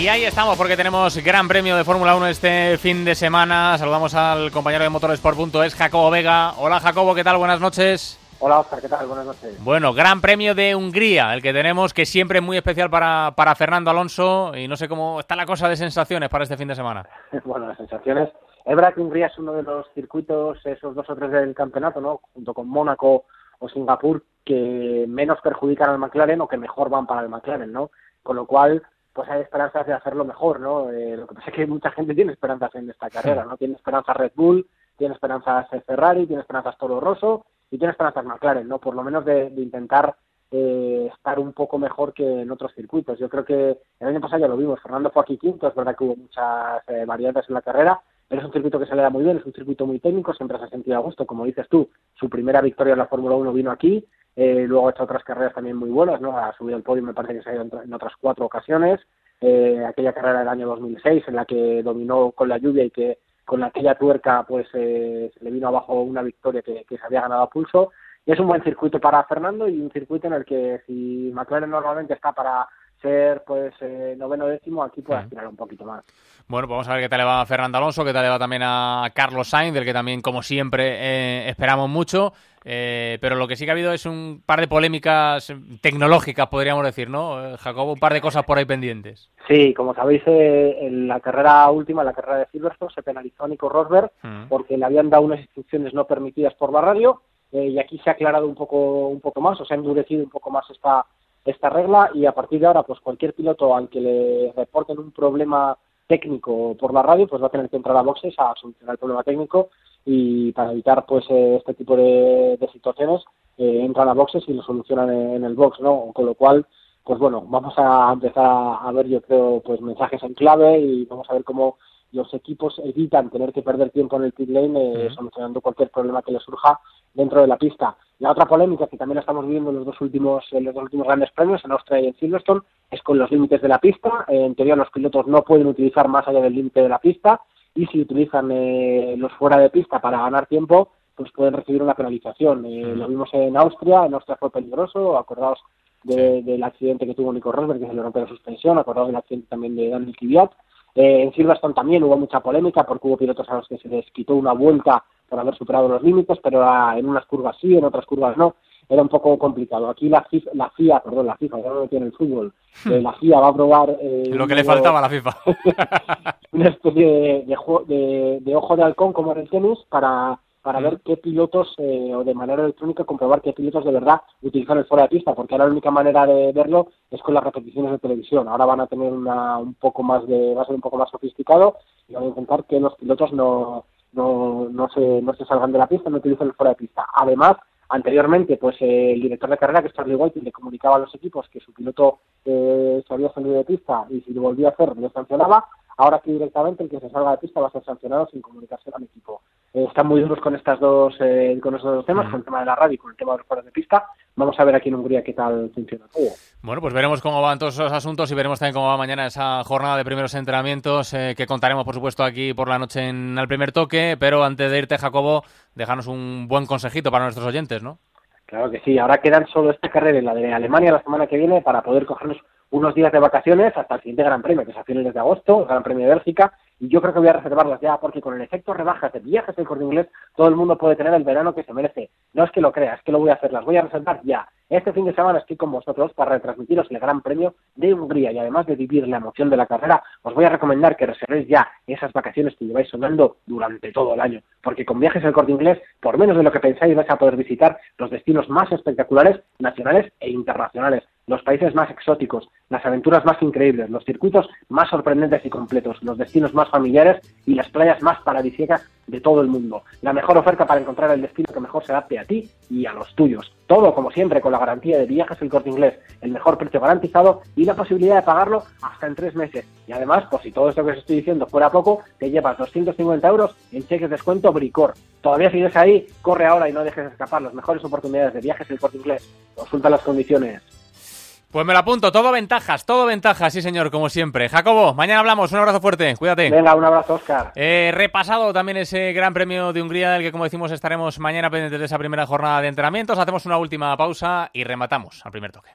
Y ahí estamos porque tenemos Gran Premio de Fórmula 1 este fin de semana. Saludamos al compañero de motorsport.es, Jacobo Vega. Hola Jacobo, ¿qué tal? Buenas noches. Hola Oscar, ¿qué tal? Buenas noches. Bueno, Gran Premio de Hungría, el que tenemos, que siempre es muy especial para, para Fernando Alonso. Y no sé cómo está la cosa de sensaciones para este fin de semana. bueno, las sensaciones. Verdad que Hungría es uno de los circuitos, esos dos o tres del campeonato, ¿no? Junto con Mónaco o Singapur, que menos perjudican al McLaren o que mejor van para el McLaren, ¿no? Con lo cual, pues hay esperanzas de hacerlo mejor, ¿no? Eh, lo que pasa es que mucha gente tiene esperanzas en esta carrera, ¿no? Tiene esperanzas Red Bull, tiene esperanzas Ferrari, tiene esperanzas Toro Rosso y tiene esperanzas McLaren, ¿no? Por lo menos de, intentar eh, estar un poco mejor que en otros circuitos. Yo creo que el año pasado ya lo vimos, Fernando fue aquí quinto, es verdad que hubo muchas eh, variantes en la carrera, pero es un circuito que se le da muy bien, es un circuito muy técnico, siempre se ha sentido a gusto, como dices tú, su primera victoria en la Fórmula 1 vino aquí, eh, luego ha hecho otras carreras también muy buenas, ¿no? Ha subido el podio, me parece que se ha ido en otras cuatro ocasiones, eh, aquella carrera del año 2006 en la que dominó con la lluvia y que con aquella tuerca pues eh, se le vino abajo una victoria que, se había ganado a pulso. Y es un buen circuito para Fernando y un circuito en el que si McLaren normalmente está para ser pues eh, noveno décimo, aquí puede aspirar un poquito más. Bueno, pues vamos a ver qué tal le va a Fernando Alonso, qué tal le va también a Carlos Sainz, del que también, como siempre, eh, esperamos mucho. Eh, pero lo que sí que ha habido es un par de polémicas tecnológicas, podríamos decir, ¿no? Jacobo, un par de cosas por ahí pendientes. Sí, como sabéis, en la carrera última, en la carrera de Silverstone, se penalizó a Nico Rosberg mm. porque le habían dado unas instrucciones no permitidas por la radio y aquí se ha aclarado un poco, un poco más, o se ha endurecido un poco más esta esta regla y a partir de ahora pues cualquier piloto al que le reporten un problema técnico por la radio pues va a tener que entrar a boxes a solucionar el problema técnico y para evitar pues eh, este tipo de, situaciones eh, entran a boxes y lo solucionan en, el box no con lo cual pues bueno vamos a empezar a, ver yo creo pues mensajes en clave y vamos a ver cómo los equipos evitan tener que perder tiempo en el pit lane eh, solucionando cualquier problema que les surja dentro de la pista. La otra polémica que también estamos viendo en los dos últimos, en los dos últimos grandes premios, en Austria y en Silverstone, es con los límites de la pista. en teoría los pilotos no pueden utilizar más allá del límite de la pista y si utilizan eh, los fuera de pista para ganar tiempo, pues pueden recibir una penalización. Eh, lo vimos en Austria, en Austria fue peligroso, acordaos del accidente que tuvo Nico Rosberg, que se le rompió la suspensión, acordaos del accidente también de Daniel Kvyat. Eh, en Silverstone también hubo mucha polémica porque hubo pilotos a los que se les quitó una vuelta por haber superado los límites, pero en unas curvas sí, en otras curvas no. Era un poco complicado. Aquí la FIFA, la FIA perdón, la FIFA, ya no tiene el fútbol, hmm. eh, la FIA va a probar... Eh, Lo que le faltaba a la FIFA. una especie de, de, de, ojo de halcón como en el tenis para para hmm. ver qué pilotos eh, o de manera electrónica comprobar qué pilotos de verdad utilizan el fuera de pista, porque ahora la única manera de verlo es con las repeticiones de televisión. Ahora van a tener una, un poco más de, va a ser un poco más sofisticado y van a intentar que los pilotos no, no, no, se, no se salgan de la pista, no utilicen el fuera de pista. Además, anteriormente, pues eh, el director de carrera, que es Charlie White, le comunicaba a los equipos que su piloto eh, se había salido de pista y si lo volvía a hacer, le sancionaba. Ahora aquí directamente el que se salga de pista va a ser sancionado sin comunicación al equipo. Eh, están muy duros con estas dos, eh, con estos dos temas, con el tema de la radio y con el tema de los fueros de pista. Vamos a ver aquí en Hungría qué tal funciona todo. Bueno, pues veremos cómo van todos esos asuntos y veremos también cómo va mañana esa jornada de primeros entrenamientos eh, que contaremos, por supuesto, aquí por la noche en el primer toque. Pero antes de irte, Jacobo, déjanos un buen consejito para nuestros oyentes, ¿no? Claro que sí. Ahora quedan solo esta carrera y la de Alemania la semana que viene para poder cogernos unos días de vacaciones hasta el siguiente Gran Premio, que es a finales de agosto, el Gran Premio de Bélgica, y yo creo que voy a reservarlas ya, porque con el efecto rebajas de viajes del corte inglés, todo el mundo puede tener el verano que se merece. No es que lo crea, es que lo voy a hacer, las voy a reservar ya. Este fin de semana estoy con vosotros para retransmitiros el Gran Premio de Hungría y además de vivir la emoción de la carrera, os voy a recomendar que reservéis ya esas vacaciones que lleváis sonando durante todo el año, porque con viajes del corte inglés, por menos de lo que pensáis, vais a poder visitar los destinos más espectaculares, nacionales e internacionales los países más exóticos, las aventuras más increíbles, los circuitos más sorprendentes y completos, los destinos más familiares y las playas más paradisíacas de todo el mundo. La mejor oferta para encontrar el destino que mejor se adapte a ti y a los tuyos. Todo, como siempre, con la garantía de viajes el corte inglés, el mejor precio garantizado y la posibilidad de pagarlo hasta en tres meses. Y además, por si todo esto que os estoy diciendo fuera poco, te llevas 250 euros en cheques de descuento Bricor. Todavía sigues ahí, corre ahora y no dejes escapar las mejores oportunidades de viajes el corte inglés. Consulta las condiciones. Pues me lo apunto, todo ventajas, todo ventajas, sí señor, como siempre. Jacobo, mañana hablamos, un abrazo fuerte, cuídate. Venga, un abrazo, Oscar. Eh, repasado también ese Gran Premio de Hungría, del que como decimos estaremos mañana pendientes de esa primera jornada de entrenamientos. Hacemos una última pausa y rematamos al primer toque.